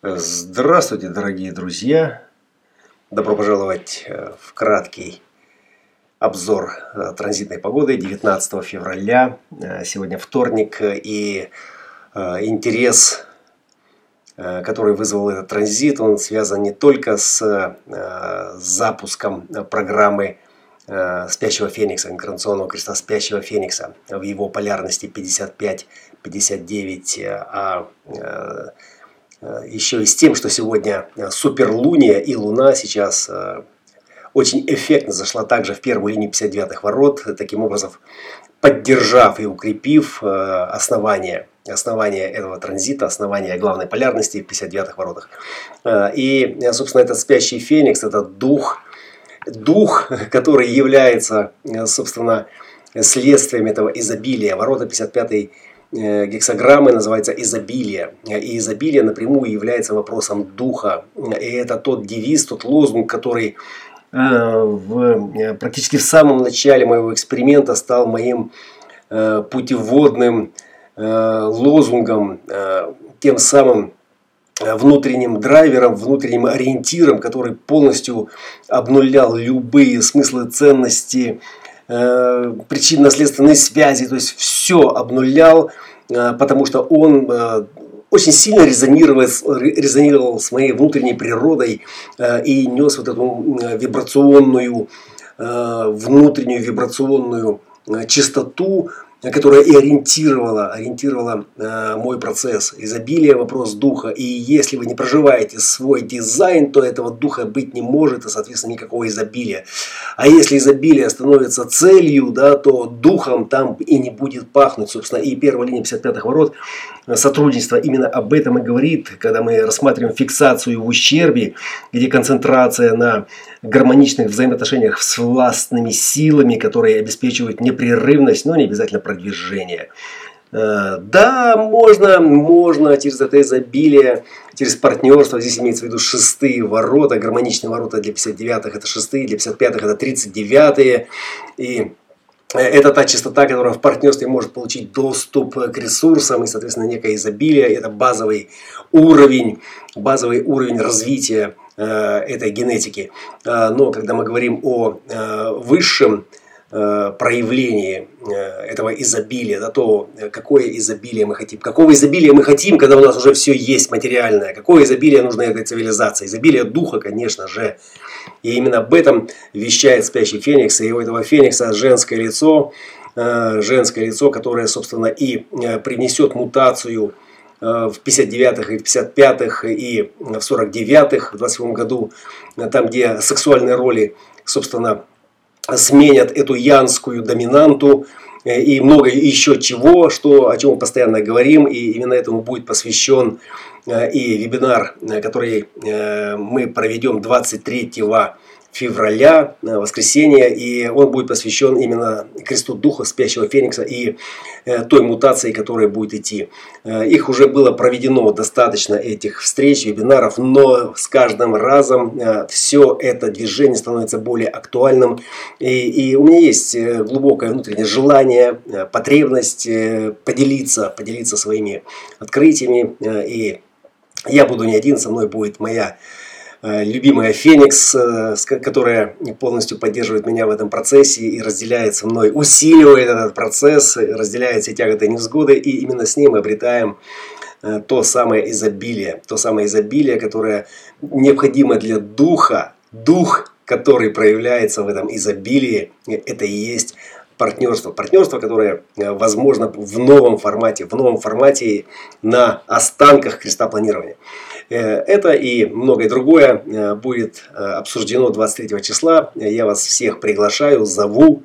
Здравствуйте, дорогие друзья! Добро пожаловать э, в краткий обзор э, транзитной погоды 19 февраля. Э, сегодня вторник и интерес, который вызвал этот транзит, он связан не только с запуском программы спящего феникса, инкарнационного креста спящего феникса в его полярности 55-59, а еще и с тем, что сегодня э, суперлуния и луна сейчас э, очень эффектно зашла также в первую линию 59-х ворот, таким образом поддержав и укрепив основание, основание этого транзита, основание главной полярности в 59-х воротах. И, собственно, этот спящий феникс, этот дух, дух, который является, собственно, следствием этого изобилия. Ворота 55-й Э, гексограммы называется изобилие. И изобилие напрямую является вопросом духа. И это тот девиз, тот лозунг, который э, в, э, практически в самом начале моего эксперимента стал моим путеводным лозунгом, тем самым внутренним драйвером, внутренним ориентиром, который полностью обнулял любые смыслы ценности Э, причинно-следственной связи, то есть все обнулял, э, потому что он э, очень сильно резонировал, резонировал с моей внутренней природой и нес вот эту вибрационную, внутреннюю вибрационную чистоту, которая и ориентировала, ориентировала э, мой процесс. Изобилие – вопрос духа. И если вы не проживаете свой дизайн, то этого духа быть не может, и, соответственно, никакого изобилия. А если изобилие становится целью, да, то духом там и не будет пахнуть. Собственно, и первая линия 55-х ворот э, сотрудничество именно об этом и говорит, когда мы рассматриваем фиксацию в ущербе, где концентрация на гармоничных взаимоотношениях с властными силами, которые обеспечивают непрерывность, но не обязательно продвижение. Э, да, можно, можно через это изобилие, через партнерство, здесь имеется в виду шестые ворота, гармоничные ворота для 59-х это шестые, для 55-х это 39-е. И это та частота, которая в партнерстве может получить доступ к ресурсам и, соответственно, некое изобилие. Это базовый уровень, базовый уровень развития э, этой генетики. Э, но когда мы говорим о э, высшем э, проявлении э, этого изобилия, да, то какое изобилие мы хотим, какого изобилия мы хотим, когда у нас уже все есть материальное, какое изобилие нужно этой цивилизации, изобилие духа, конечно же, и именно об этом вещает спящий Феникс. И у этого Феникса женское лицо, э, женское лицо, которое, собственно, и э, принесет мутацию э, в 59-х и в 55-х и в 49-х, в 27 году, там, где сексуальные роли, собственно, сменят эту янскую доминанту и много еще чего, что, о чем мы постоянно говорим, и именно этому будет посвящен Э, и вебинар, э, который э, мы проведем 23 февраля, воскресенье, и он будет посвящен именно кресту Духа Спящего Феникса и той мутации, которая будет идти. Их уже было проведено достаточно этих встреч, вебинаров, но с каждым разом все это движение становится более актуальным. И, и у меня есть глубокое внутреннее желание, потребность поделиться, поделиться своими открытиями и я буду не один, со мной будет моя э, любимая Феникс, э, которая полностью поддерживает меня в этом процессе и разделяет со мной, усиливает этот процесс, разделяет все тяготы и невзгоды, и именно с ним мы обретаем э, то самое изобилие, то самое изобилие, которое необходимо для духа, дух, который проявляется в этом изобилии, это и есть партнерство. Партнерство, которое э, возможно в новом формате, в новом формате на останках креста планирования. Э, это и многое другое э, будет обсуждено 23 числа. Я вас всех приглашаю, зову.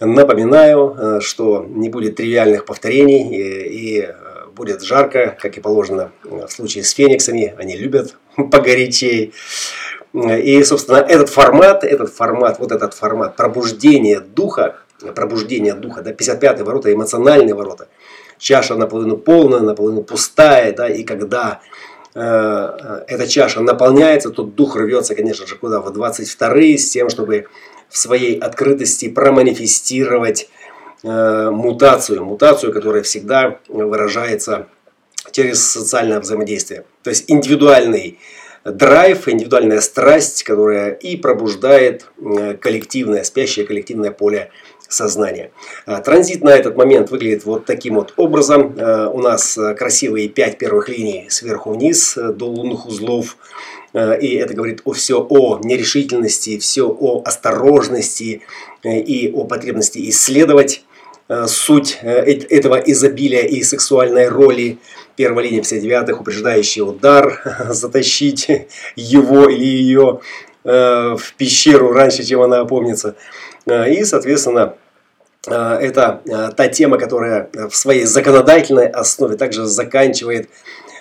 Напоминаю, что не будет тривиальных повторений и будет жарко, как и положено в случае с фениксами. Они любят погорячей. И, собственно, этот формат, этот формат, вот этот формат пробуждения духа, пробуждения духа, да, 55 ворота, эмоциональные ворота. Чаша наполовину полная, наполовину пустая, да, и когда э, э эта чаша наполняется, то дух рвется, конечно же, куда? В 22 с тем, чтобы в своей открытости проманифестировать э, мутацию, мутацию, которая всегда выражается через социальное взаимодействие. То есть индивидуальный драйв, индивидуальная страсть, которая и пробуждает коллективное, спящее коллективное поле сознания. А, транзит на этот момент выглядит вот таким вот образом. А, у нас красивые пять первых линий сверху вниз до лунных узлов. А, и это говорит о все о нерешительности, все о осторожности э, и о потребности исследовать суть э, этого изобилия и сексуальной роли. Первая линия 59-х, упреждающий удар, затащить его или ее э, в пещеру раньше, чем она опомнится. И, соответственно, Э, это э, та тема, которая в своей законодательной основе также заканчивает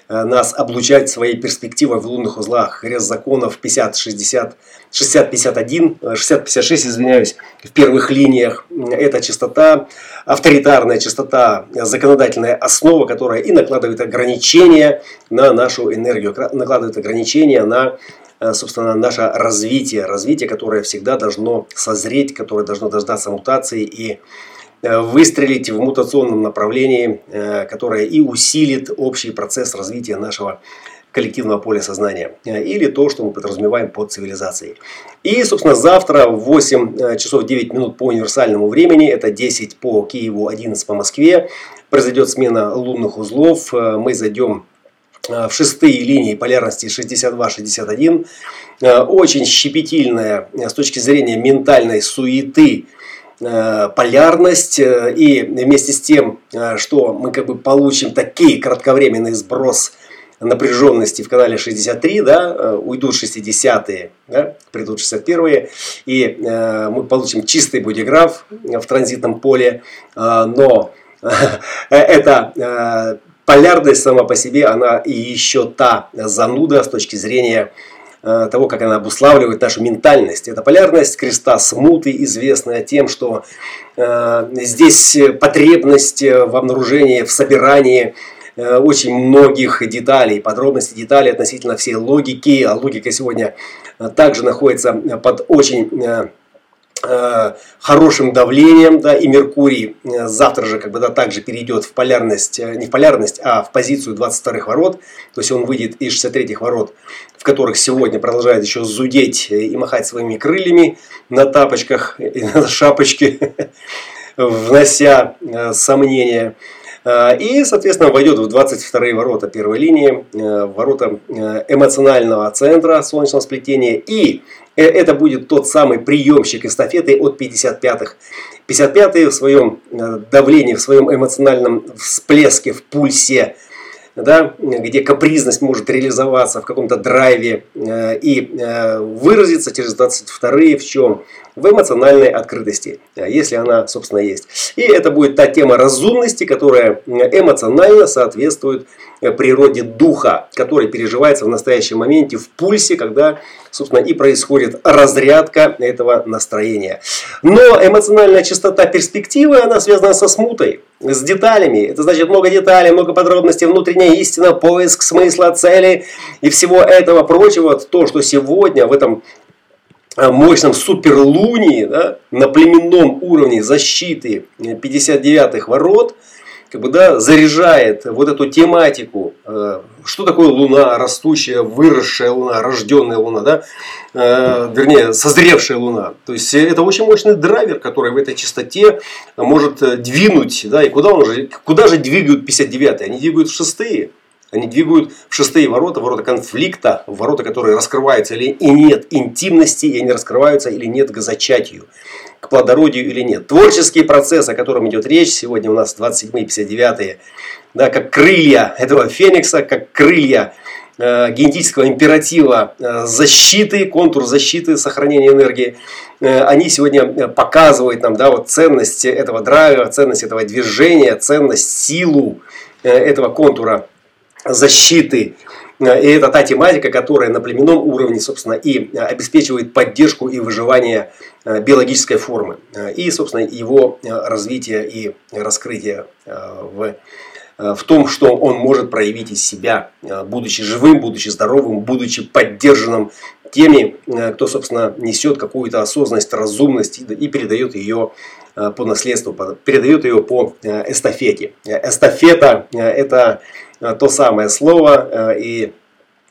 э, нас облучать своей перспективой в лунных узлах. Хрест законов 50-60, 60-51, 60-56, извиняюсь, в первых линиях. Это частота, авторитарная частота, законодательная основа, которая и накладывает ограничения на нашу энергию, накладывает ограничения на Э, собственно, наше развитие, развитие, которое всегда должно созреть, которое должно дождаться мутации и э, выстрелить в мутационном направлении, э, которое и усилит общий процесс развития нашего коллективного поля сознания. Или то, что мы подразумеваем под цивилизацией. И, собственно, завтра в 8 часов 9 минут по универсальному времени, это 10 по Киеву, 11 по Москве, произойдет смена лунных узлов. Мы зайдем Э, в шестые линии полярности 62-61. Э, очень щепетильная э, с точки зрения ментальной суеты полярность и вместе с тем, что мы как бы получим такие кратковременный сброс напряженности в канале 63, да, уйдут 60-е, да, придут 61-е, и э, мы получим чистый бодиграф в транзитном поле, э, но это э, полярность сама по себе, она и еще та зануда с точки зрения э, того, как она обуславливает нашу ментальность. Это полярность креста смуты, известная тем, что э, здесь потребность в обнаружении, в собирании э, очень многих деталей, подробностей деталей относительно всей логики. А логика сегодня также находится под очень Э, хорошим давлением, да, и Меркурий э, завтра же как бы да, также перейдет в полярность, э, не в полярность, а в позицию 22-х ворот, то есть он выйдет из 63-х ворот, в которых сегодня продолжает еще зудеть и махать своими крыльями на тапочках и на шапочке, внося сомнения. И, соответственно, войдет в 22-е ворота первой линии, ворота эмоционального центра солнечного сплетения и Э, это будет тот самый приемщик эстафеты от 55-х. 55-е в своем э, давлении, в своем эмоциональном всплеске, в пульсе, да, где капризность может реализоваться в каком-то драйве э, и э, выразиться через 22-е в чем? В эмоциональной открытости, э, если она, собственно, есть. И это будет та тема разумности, которая эмоционально соответствует природе духа, который переживается в настоящем моменте в пульсе, когда, собственно, и происходит разрядка этого настроения. Но эмоциональная частота перспективы, она связана со смутой с деталями. Это значит много деталей, много подробностей, внутренняя истина, поиск смысла, цели и всего этого прочего. То, что сегодня в этом э, мощном суперлунии да, на племенном уровне защиты 59-х ворот – как бы, да, заряжает вот эту тематику, э, что такое Луна, растущая, выросшая Луна, рожденная Луна, да, э, вернее, созревшая Луна. То есть это очень мощный драйвер, который в этой частоте может двинуть, да, и куда он же, куда же двигают 59-е? Они двигают в шестые. Они двигают в шестые ворота, ворота конфликта, ворота, которые раскрываются или и нет интимности, и они раскрываются или нет к зачатию к плодородию или нет. Творческий процесс, о котором идет речь, сегодня у нас 27-59, да, как крылья этого феникса, как крылья э, генетического императива э, защиты, контур защиты, сохранения энергии, э, они сегодня показывают нам да, вот ценность этого драйва, ценность этого движения, ценность, силу этого контура защиты. Э, и это та тематика, которая на племенном уровне, собственно, и обеспечивает поддержку и выживание Э, биологической формы э, и, собственно, его э, развитие и раскрытие в, в том, что он может проявить из себя, будучи живым, будучи здоровым, будучи поддержанным теми, кто, собственно, несет какую-то осознанность, разумность и передает ее по наследству, передает ее по эстафете. Эстафета – это то самое слово. И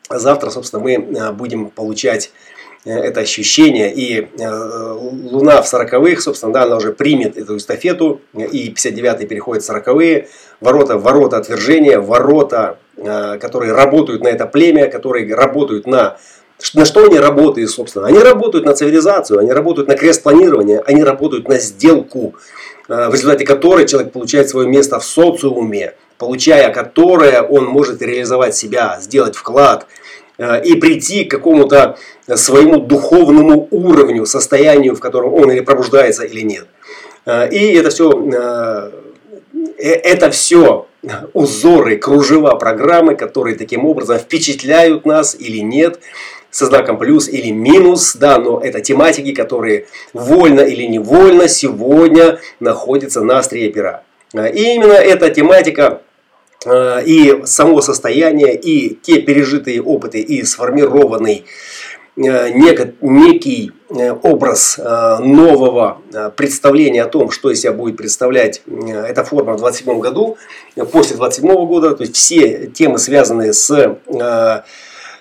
завтра, собственно, мы будем получать это ощущение. И Луна в сороковых, собственно, да, она уже примет эту эстафету. И 59-й переходит в сороковые. Ворота, ворота отвержения, ворота, которые работают на это племя, которые работают на на что они работают, собственно? Они работают на цивилизацию, они работают на крест планирования, они работают на сделку, э, в результате которой человек получает свое место в социуме, получая которое он может реализовать себя, сделать вклад э, и прийти к какому-то своему духовному уровню, состоянию, в котором он или пробуждается, или нет. Э, и это все, это все узоры, кружева программы, которые таким образом впечатляют нас или нет, со знаком плюс или минус, да, но это тематики, которые вольно или невольно сегодня находятся на острие пера. И именно эта тематика и само состояние, и те пережитые опыты, и сформированный а, некий образ нового представления о том, что из себя будет представлять эта форма в 27 году, после 27 года, то есть все темы, связанные с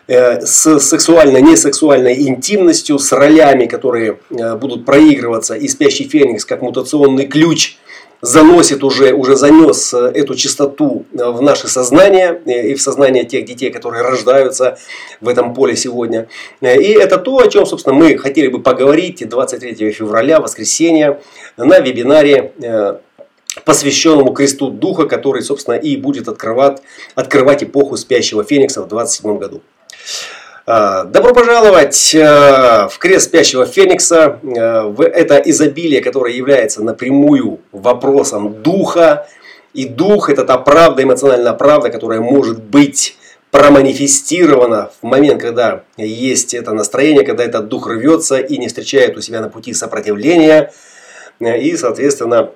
Э, с сексуальной, несексуальной интимностью, с ролями, которые э, будут проигрываться, и спящий феникс как мутационный ключ заносит уже, уже занес э, эту чистоту в наше сознание и в сознание тех детей, которые рождаются в этом поле сегодня. И это то, о чем, собственно, мы хотели бы поговорить 23 февраля, воскресенье, на вебинаре посвященному кресту Духа, который, собственно, и будет открывать, открывать эпоху спящего Феникса в 27 году. А, добро пожаловать э, в крест спящего Феникса, э, в это изобилие, которое является напрямую вопросом духа. И дух – это та правда, эмоциональная правда, которая может быть проманифестирована в момент, когда есть это настроение, когда этот дух рвется и не встречает у себя на пути сопротивления. И, соответственно,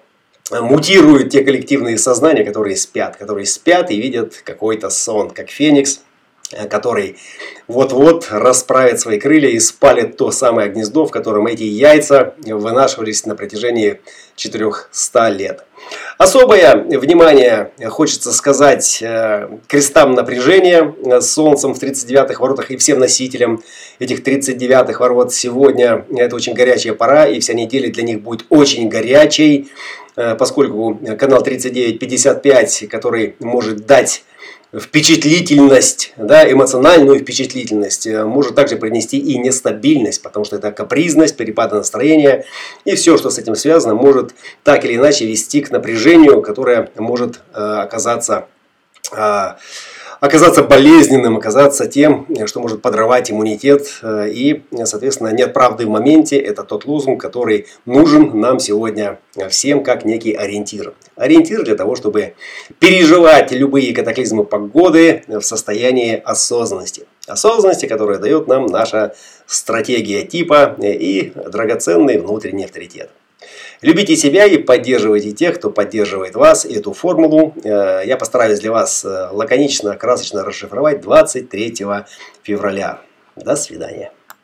мутируют те коллективные сознания, которые спят, которые спят и видят какой-то сон, как Феникс – Э, который вот-вот расправит свои крылья и спалит то самое гнездо, в котором эти яйца вынашивались на протяжении 400 лет. Особое внимание хочется сказать э, крестам напряжения с Солнцем в 39-х воротах и всем носителям этих 39-х ворот сегодня. Это очень горячая пора и вся неделя для них будет очень горячей, э, поскольку канал 3955, который может дать впечатлительность, да, эмоциональную впечатлительность, э, может также принести и нестабильность, потому что это капризность, перепады настроения и все, что с этим связано, может так или иначе вести к напряжению, которое может э, оказаться э, оказаться болезненным, оказаться тем, что может подрывать иммунитет. Э, и, соответственно, нет правды в моменте. Это тот лозунг, который нужен нам сегодня всем как некий ориентир. Ориентир для того, чтобы переживать любые катаклизмы погоды в состоянии осознанности. Осознанности, которая дает нам наша стратегия типа и драгоценный внутренний авторитет. Любите себя и поддерживайте тех, кто поддерживает вас. И эту формулу э, я постараюсь для вас э, лаконично, красочно расшифровать 23 февраля. До свидания.